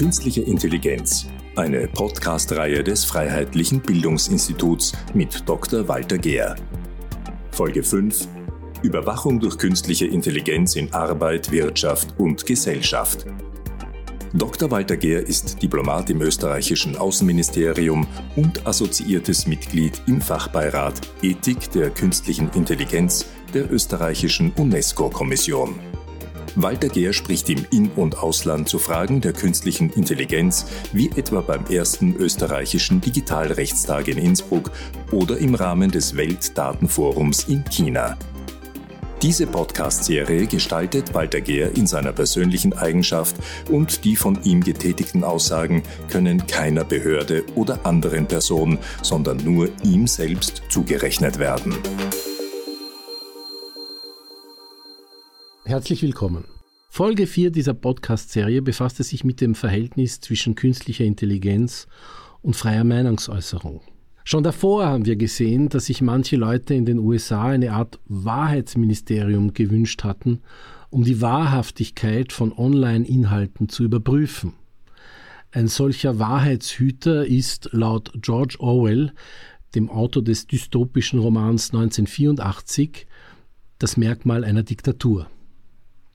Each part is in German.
Künstliche Intelligenz, eine Podcast-Reihe des Freiheitlichen Bildungsinstituts mit Dr. Walter Gehr. Folge 5 Überwachung durch künstliche Intelligenz in Arbeit, Wirtschaft und Gesellschaft. Dr. Walter Gehr ist Diplomat im österreichischen Außenministerium und assoziiertes Mitglied im Fachbeirat Ethik der künstlichen Intelligenz der österreichischen UNESCO-Kommission. Walter Gehr spricht im In- und Ausland zu Fragen der künstlichen Intelligenz, wie etwa beim ersten österreichischen Digitalrechtstag in Innsbruck oder im Rahmen des Weltdatenforums in China. Diese Podcast-Serie gestaltet Walter Gehr in seiner persönlichen Eigenschaft und die von ihm getätigten Aussagen können keiner Behörde oder anderen Person, sondern nur ihm selbst zugerechnet werden. Herzlich willkommen. Folge 4 dieser Podcast-Serie befasste sich mit dem Verhältnis zwischen künstlicher Intelligenz und freier Meinungsäußerung. Schon davor haben wir gesehen, dass sich manche Leute in den USA eine Art Wahrheitsministerium gewünscht hatten, um die Wahrhaftigkeit von Online-Inhalten zu überprüfen. Ein solcher Wahrheitshüter ist laut George Orwell, dem Autor des dystopischen Romans 1984, das Merkmal einer Diktatur.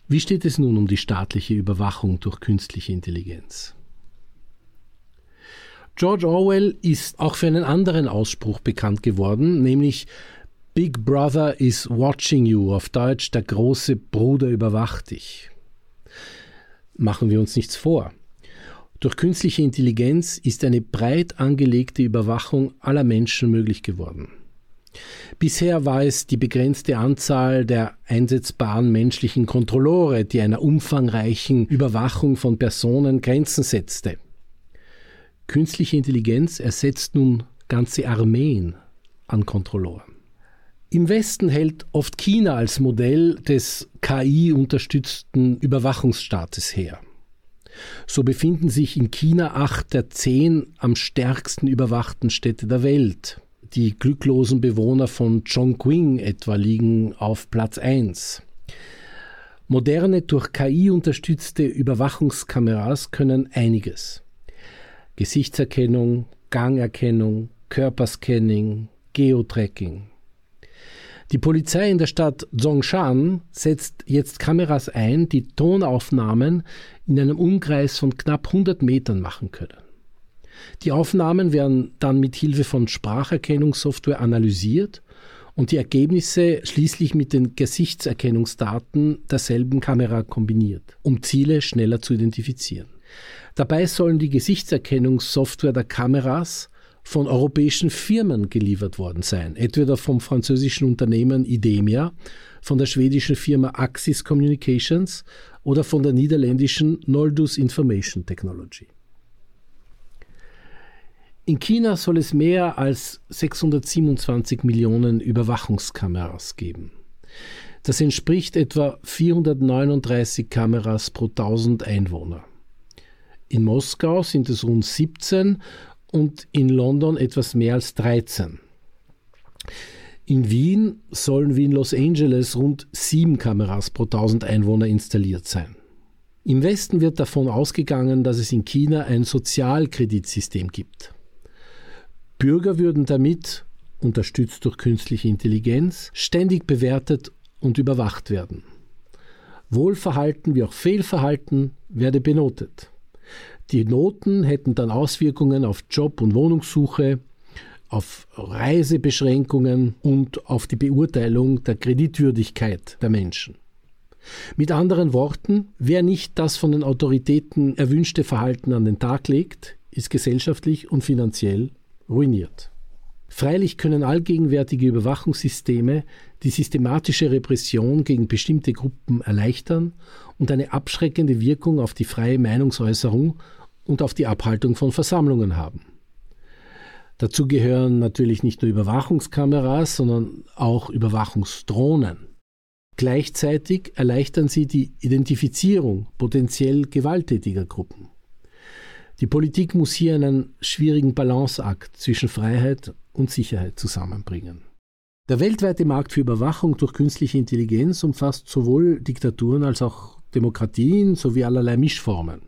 Wie steht es nun um die staatliche Überwachung durch künstliche Intelligenz? George Orwell ist auch für einen anderen Ausspruch bekannt geworden, nämlich Big Brother is watching you, auf Deutsch der große Bruder überwacht dich. Machen wir uns nichts vor. Durch künstliche Intelligenz ist eine breit angelegte Überwachung aller Menschen möglich geworden. Bisher war es die begrenzte Anzahl der einsetzbaren menschlichen Kontrollore, die einer umfangreichen Überwachung von Personen Grenzen setzte. Künstliche Intelligenz ersetzt nun ganze Armeen an Kontrolloren. Im Westen hält oft China als Modell des KI-unterstützten Überwachungsstaates her. So befinden sich in China acht der zehn am stärksten überwachten Städte der Welt. Die glücklosen Bewohner von Chongqing etwa liegen auf Platz 1. Moderne durch KI unterstützte Überwachungskameras können einiges. Gesichtserkennung, Gangerkennung, Körperscanning, Geotracking. Die Polizei in der Stadt Zhongshan setzt jetzt Kameras ein, die Tonaufnahmen in einem Umkreis von knapp 100 Metern machen können. Die Aufnahmen werden dann mit Hilfe von Spracherkennungssoftware analysiert und die Ergebnisse schließlich mit den Gesichtserkennungsdaten derselben Kamera kombiniert, um Ziele schneller zu identifizieren. Dabei sollen die Gesichtserkennungssoftware der Kameras von europäischen Firmen geliefert worden sein, entweder vom französischen Unternehmen Idemia, von der schwedischen Firma Axis Communications oder von der niederländischen Noldus Information Technology. In China soll es mehr als 627 Millionen Überwachungskameras geben. Das entspricht etwa 439 Kameras pro 1000 Einwohner. In Moskau sind es rund 17 und in London etwas mehr als 13. In Wien sollen wie in Los Angeles rund sieben Kameras pro 1000 Einwohner installiert sein. Im Westen wird davon ausgegangen, dass es in China ein Sozialkreditsystem gibt. Bürger würden damit, unterstützt durch künstliche Intelligenz, ständig bewertet und überwacht werden. Wohlverhalten wie auch Fehlverhalten werde benotet. Die Noten hätten dann Auswirkungen auf Job- und Wohnungssuche, auf Reisebeschränkungen und auf die Beurteilung der Kreditwürdigkeit der Menschen. Mit anderen Worten, wer nicht das von den Autoritäten erwünschte Verhalten an den Tag legt, ist gesellschaftlich und finanziell ruiniert. Freilich können allgegenwärtige Überwachungssysteme die systematische Repression gegen bestimmte Gruppen erleichtern und eine abschreckende Wirkung auf die freie Meinungsäußerung und auf die Abhaltung von Versammlungen haben. Dazu gehören natürlich nicht nur Überwachungskameras, sondern auch Überwachungsdrohnen. Gleichzeitig erleichtern sie die Identifizierung potenziell gewalttätiger Gruppen. Die Politik muss hier einen schwierigen Balanceakt zwischen Freiheit und Sicherheit zusammenbringen. Der weltweite Markt für Überwachung durch künstliche Intelligenz umfasst sowohl Diktaturen als auch Demokratien sowie allerlei Mischformen.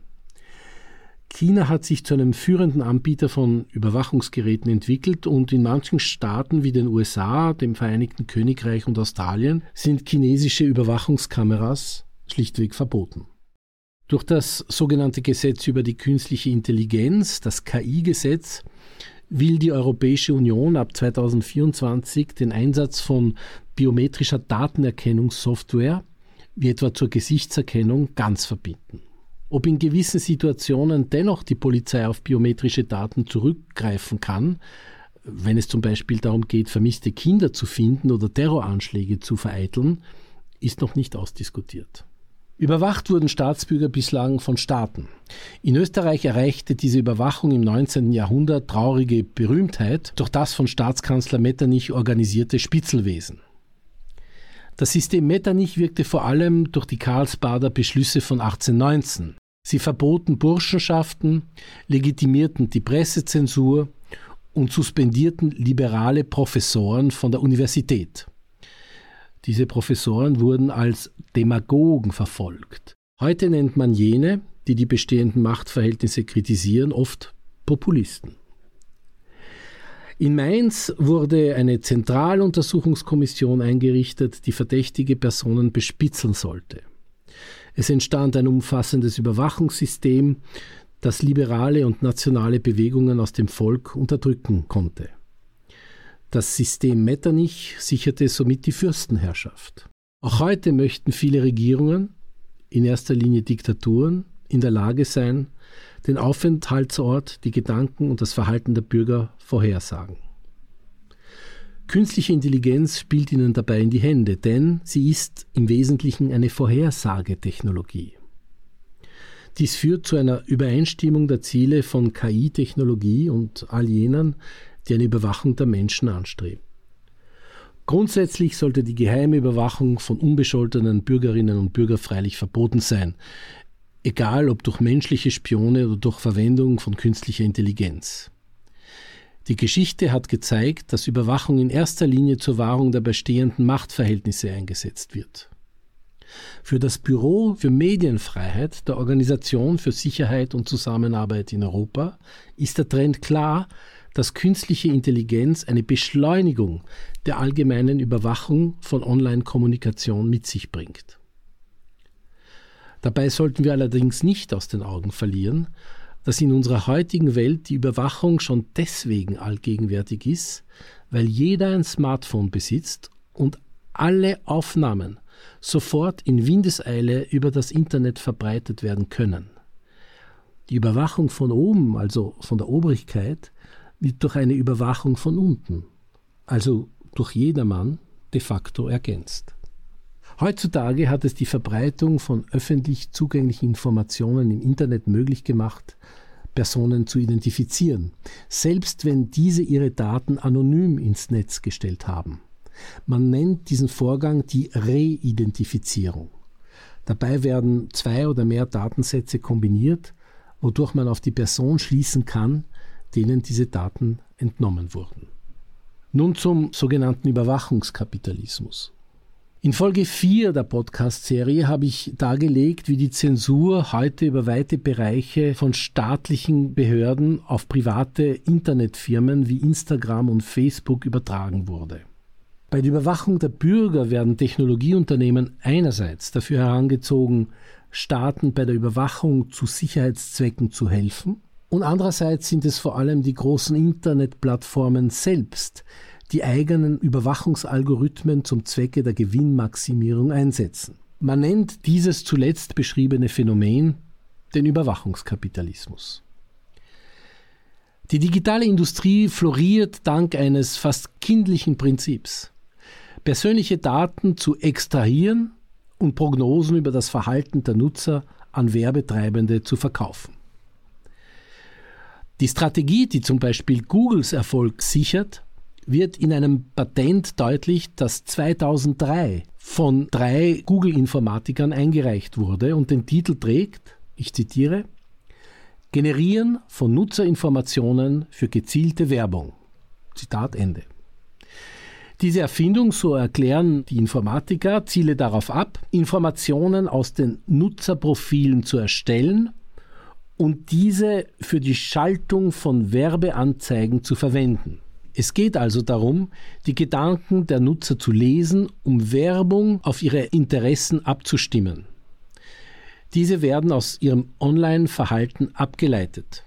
China hat sich zu einem führenden Anbieter von Überwachungsgeräten entwickelt und in manchen Staaten wie den USA, dem Vereinigten Königreich und Australien sind chinesische Überwachungskameras schlichtweg verboten. Durch das sogenannte Gesetz über die künstliche Intelligenz, das KI-Gesetz, will die Europäische Union ab 2024 den Einsatz von biometrischer Datenerkennungssoftware, wie etwa zur Gesichtserkennung, ganz verbieten. Ob in gewissen Situationen dennoch die Polizei auf biometrische Daten zurückgreifen kann, wenn es zum Beispiel darum geht, vermisste Kinder zu finden oder Terroranschläge zu vereiteln, ist noch nicht ausdiskutiert. Überwacht wurden Staatsbürger bislang von Staaten. In Österreich erreichte diese Überwachung im 19. Jahrhundert traurige Berühmtheit durch das von Staatskanzler Metternich organisierte Spitzelwesen. Das System Metternich wirkte vor allem durch die Karlsbader Beschlüsse von 1819. Sie verboten Burschenschaften, legitimierten die Pressezensur und suspendierten liberale Professoren von der Universität. Diese Professoren wurden als Demagogen verfolgt. Heute nennt man jene, die die bestehenden Machtverhältnisse kritisieren, oft Populisten. In Mainz wurde eine Zentraluntersuchungskommission eingerichtet, die verdächtige Personen bespitzeln sollte. Es entstand ein umfassendes Überwachungssystem, das liberale und nationale Bewegungen aus dem Volk unterdrücken konnte. Das System Metternich sicherte somit die Fürstenherrschaft. Auch heute möchten viele Regierungen, in erster Linie Diktaturen, in der Lage sein, den Aufenthaltsort, die Gedanken und das Verhalten der Bürger vorhersagen. Künstliche Intelligenz spielt ihnen dabei in die Hände, denn sie ist im Wesentlichen eine Vorhersagetechnologie. Dies führt zu einer Übereinstimmung der Ziele von KI-Technologie und all jenen, die eine Überwachung der Menschen anstreben. Grundsätzlich sollte die geheime Überwachung von unbescholtenen Bürgerinnen und Bürgern freilich verboten sein, egal ob durch menschliche Spione oder durch Verwendung von künstlicher Intelligenz. Die Geschichte hat gezeigt, dass Überwachung in erster Linie zur Wahrung der bestehenden Machtverhältnisse eingesetzt wird. Für das Büro für Medienfreiheit der Organisation für Sicherheit und Zusammenarbeit in Europa ist der Trend klar, dass künstliche Intelligenz eine Beschleunigung der allgemeinen Überwachung von Online-Kommunikation mit sich bringt. Dabei sollten wir allerdings nicht aus den Augen verlieren, dass in unserer heutigen Welt die Überwachung schon deswegen allgegenwärtig ist, weil jeder ein Smartphone besitzt und alle Aufnahmen sofort in Windeseile über das Internet verbreitet werden können. Die Überwachung von oben, also von der Obrigkeit, durch eine Überwachung von unten, also durch jedermann, de facto ergänzt. Heutzutage hat es die Verbreitung von öffentlich zugänglichen Informationen im Internet möglich gemacht, Personen zu identifizieren, selbst wenn diese ihre Daten anonym ins Netz gestellt haben. Man nennt diesen Vorgang die Reidentifizierung. Dabei werden zwei oder mehr Datensätze kombiniert, wodurch man auf die Person schließen kann, denen diese Daten entnommen wurden. Nun zum sogenannten Überwachungskapitalismus. In Folge 4 der Podcast-Serie habe ich dargelegt, wie die Zensur heute über weite Bereiche von staatlichen Behörden auf private Internetfirmen wie Instagram und Facebook übertragen wurde. Bei der Überwachung der Bürger werden Technologieunternehmen einerseits dafür herangezogen, Staaten bei der Überwachung zu Sicherheitszwecken zu helfen und andererseits sind es vor allem die großen Internetplattformen selbst, die eigenen Überwachungsalgorithmen zum Zwecke der Gewinnmaximierung einsetzen. Man nennt dieses zuletzt beschriebene Phänomen den Überwachungskapitalismus. Die digitale Industrie floriert dank eines fast kindlichen Prinzips. Persönliche Daten zu extrahieren und Prognosen über das Verhalten der Nutzer an Werbetreibende zu verkaufen. Die Strategie, die zum Beispiel Googles Erfolg sichert, wird in einem Patent deutlich, das 2003 von drei Google-Informatikern eingereicht wurde und den Titel trägt, ich zitiere, Generieren von Nutzerinformationen für gezielte Werbung. Zitat Ende. Diese Erfindung, so erklären die Informatiker, ziele darauf ab, Informationen aus den Nutzerprofilen zu erstellen und diese für die Schaltung von Werbeanzeigen zu verwenden. Es geht also darum, die Gedanken der Nutzer zu lesen, um Werbung auf ihre Interessen abzustimmen. Diese werden aus ihrem Online-Verhalten abgeleitet.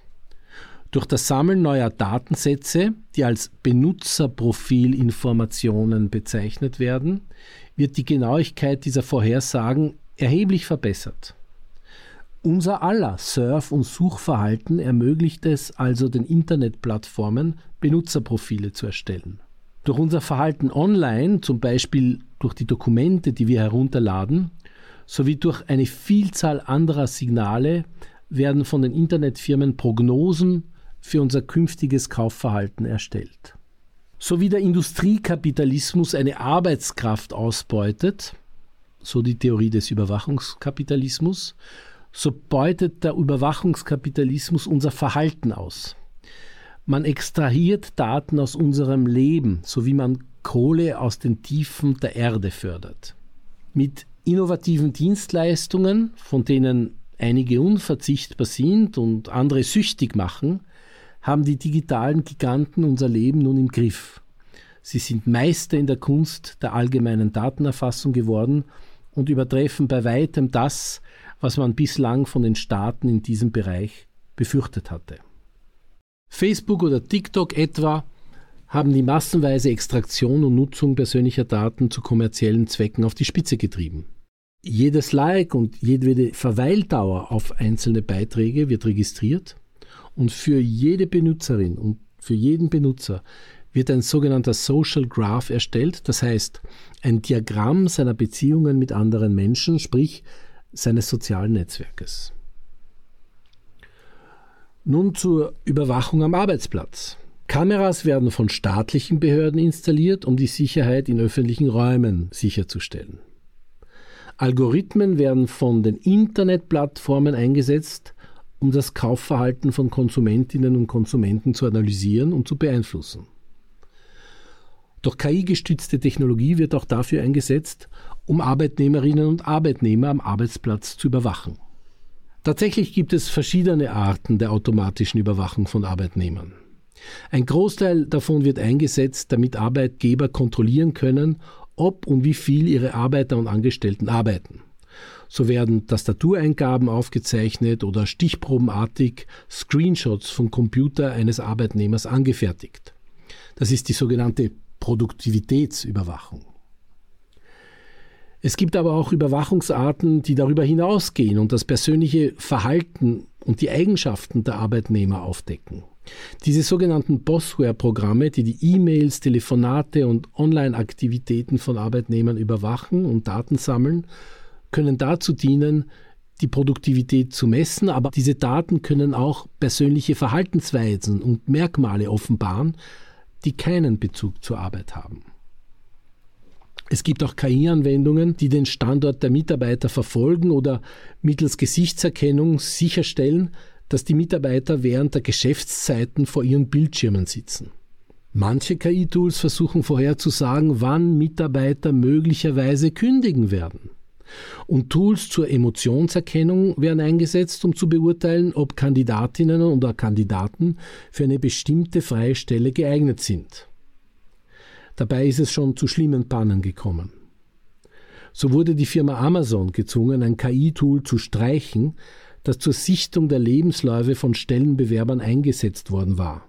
Durch das Sammeln neuer Datensätze, die als Benutzerprofilinformationen bezeichnet werden, wird die Genauigkeit dieser Vorhersagen erheblich verbessert. Unser aller Surf- und Suchverhalten ermöglicht es also den Internetplattformen, Benutzerprofile zu erstellen. Durch unser Verhalten online, zum Beispiel durch die Dokumente, die wir herunterladen, sowie durch eine Vielzahl anderer Signale werden von den Internetfirmen Prognosen für unser künftiges Kaufverhalten erstellt. So wie der Industriekapitalismus eine Arbeitskraft ausbeutet, so die Theorie des Überwachungskapitalismus, so beutet der Überwachungskapitalismus unser Verhalten aus. Man extrahiert Daten aus unserem Leben, so wie man Kohle aus den Tiefen der Erde fördert. Mit innovativen Dienstleistungen, von denen einige unverzichtbar sind und andere süchtig machen, haben die digitalen Giganten unser Leben nun im Griff. Sie sind Meister in der Kunst der allgemeinen Datenerfassung geworden und übertreffen bei weitem das, was man bislang von den Staaten in diesem Bereich befürchtet hatte. Facebook oder TikTok etwa haben die massenweise Extraktion und Nutzung persönlicher Daten zu kommerziellen Zwecken auf die Spitze getrieben. Jedes Like und jede Verweildauer auf einzelne Beiträge wird registriert und für jede Benutzerin und für jeden Benutzer wird ein sogenannter Social Graph erstellt, das heißt ein Diagramm seiner Beziehungen mit anderen Menschen, sprich seines sozialen Netzwerkes. Nun zur Überwachung am Arbeitsplatz. Kameras werden von staatlichen Behörden installiert, um die Sicherheit in öffentlichen Räumen sicherzustellen. Algorithmen werden von den Internetplattformen eingesetzt, um das Kaufverhalten von Konsumentinnen und Konsumenten zu analysieren und zu beeinflussen. Doch KI-gestützte Technologie wird auch dafür eingesetzt, um Arbeitnehmerinnen und Arbeitnehmer am Arbeitsplatz zu überwachen. Tatsächlich gibt es verschiedene Arten der automatischen Überwachung von Arbeitnehmern. Ein Großteil davon wird eingesetzt, damit Arbeitgeber kontrollieren können, ob und wie viel ihre Arbeiter und Angestellten arbeiten. So werden Tastatureingaben aufgezeichnet oder stichprobenartig Screenshots vom Computer eines Arbeitnehmers angefertigt. Das ist die sogenannte Produktivitätsüberwachung. Es gibt aber auch Überwachungsarten, die darüber hinausgehen und das persönliche Verhalten und die Eigenschaften der Arbeitnehmer aufdecken. Diese sogenannten Bossware-Programme, die die E-Mails, Telefonate und Online-Aktivitäten von Arbeitnehmern überwachen und Daten sammeln, können dazu dienen, die Produktivität zu messen, aber diese Daten können auch persönliche Verhaltensweisen und Merkmale offenbaren, die keinen Bezug zur Arbeit haben. Es gibt auch KI-Anwendungen, die den Standort der Mitarbeiter verfolgen oder mittels Gesichtserkennung sicherstellen, dass die Mitarbeiter während der Geschäftszeiten vor ihren Bildschirmen sitzen. Manche KI-Tools versuchen vorherzusagen, wann Mitarbeiter möglicherweise kündigen werden. Und Tools zur Emotionserkennung werden eingesetzt, um zu beurteilen, ob Kandidatinnen oder Kandidaten für eine bestimmte freie Stelle geeignet sind. Dabei ist es schon zu schlimmen Pannen gekommen. So wurde die Firma Amazon gezwungen, ein KI-Tool zu streichen, das zur Sichtung der Lebensläufe von Stellenbewerbern eingesetzt worden war.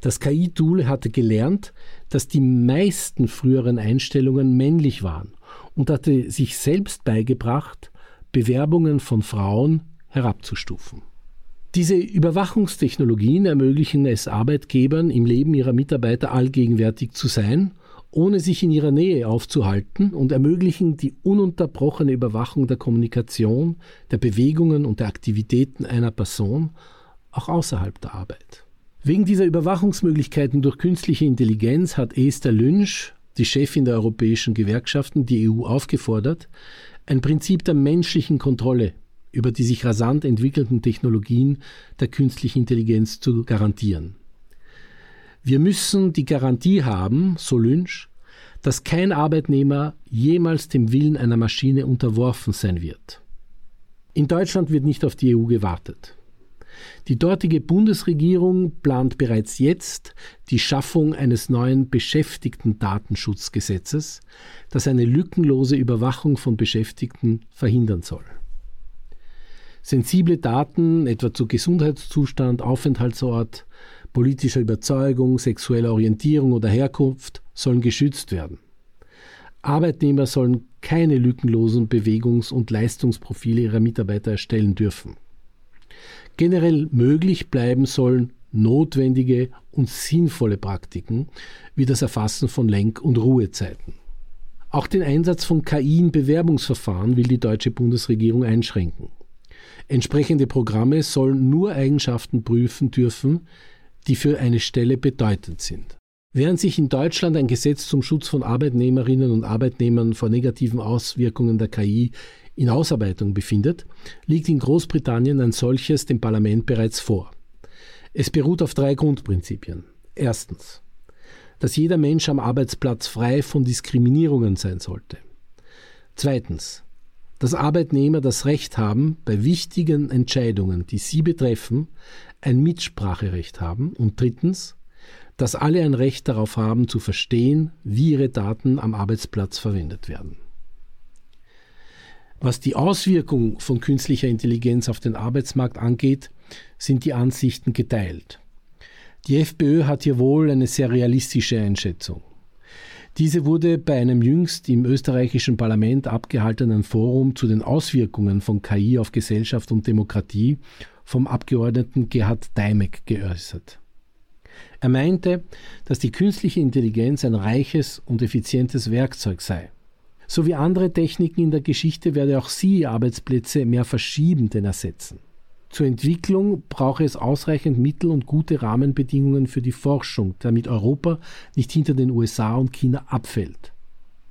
Das KI-Tool hatte gelernt, dass die meisten früheren Einstellungen männlich waren und hatte sich selbst beigebracht, Bewerbungen von Frauen herabzustufen. Diese Überwachungstechnologien ermöglichen es Arbeitgebern, im Leben ihrer Mitarbeiter allgegenwärtig zu sein, ohne sich in ihrer Nähe aufzuhalten und ermöglichen die ununterbrochene Überwachung der Kommunikation, der Bewegungen und der Aktivitäten einer Person, auch außerhalb der Arbeit. Wegen dieser Überwachungsmöglichkeiten durch künstliche Intelligenz hat Esther Lynch, die Chefin der europäischen Gewerkschaften, die EU aufgefordert, ein Prinzip der menschlichen Kontrolle über die sich rasant entwickelnden Technologien der künstlichen Intelligenz zu garantieren. Wir müssen die Garantie haben, so Lynch, dass kein Arbeitnehmer jemals dem Willen einer Maschine unterworfen sein wird. In Deutschland wird nicht auf die EU gewartet. Die dortige Bundesregierung plant bereits jetzt die Schaffung eines neuen Beschäftigten-Datenschutzgesetzes, das eine lückenlose Überwachung von Beschäftigten verhindern soll. Sensible Daten, etwa zu Gesundheitszustand, Aufenthaltsort, politischer Überzeugung, sexueller Orientierung oder Herkunft, sollen geschützt werden. Arbeitnehmer sollen keine lückenlosen Bewegungs- und Leistungsprofile ihrer Mitarbeiter erstellen dürfen. Generell möglich bleiben sollen notwendige und sinnvolle Praktiken wie das Erfassen von Lenk- und Ruhezeiten. Auch den Einsatz von KI in Bewerbungsverfahren will die deutsche Bundesregierung einschränken. Entsprechende Programme sollen nur Eigenschaften prüfen dürfen, die für eine Stelle bedeutend sind. Während sich in Deutschland ein Gesetz zum Schutz von Arbeitnehmerinnen und Arbeitnehmern vor negativen Auswirkungen der KI in Ausarbeitung befindet, liegt in Großbritannien ein solches dem Parlament bereits vor. Es beruht auf drei Grundprinzipien. Erstens, dass jeder Mensch am Arbeitsplatz frei von Diskriminierungen sein sollte. Zweitens, dass Arbeitnehmer das Recht haben, bei wichtigen Entscheidungen, die sie betreffen, ein Mitspracherecht haben. Und drittens, dass alle ein Recht darauf haben, zu verstehen, wie ihre Daten am Arbeitsplatz verwendet werden. Was die Auswirkung von künstlicher Intelligenz auf den Arbeitsmarkt angeht, sind die Ansichten geteilt. Die FPÖ hat hier wohl eine sehr realistische Einschätzung. Diese wurde bei einem jüngst im österreichischen Parlament abgehaltenen Forum zu den Auswirkungen von KI auf Gesellschaft und Demokratie vom Abgeordneten Gerhard Daimek geäußert. Er meinte, dass die künstliche Intelligenz ein reiches und effizientes Werkzeug sei. So wie andere Techniken in der Geschichte werde auch sie Arbeitsplätze mehr verschieben denn ersetzen. Zur Entwicklung brauche es ausreichend Mittel und gute Rahmenbedingungen für die Forschung, damit Europa nicht hinter den USA und China abfällt.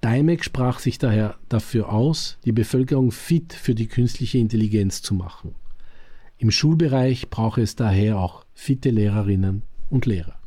Daimek sprach sich daher dafür aus, die Bevölkerung fit für die künstliche Intelligenz zu machen. Im Schulbereich brauche es daher auch fitte Lehrerinnen und Lehrer.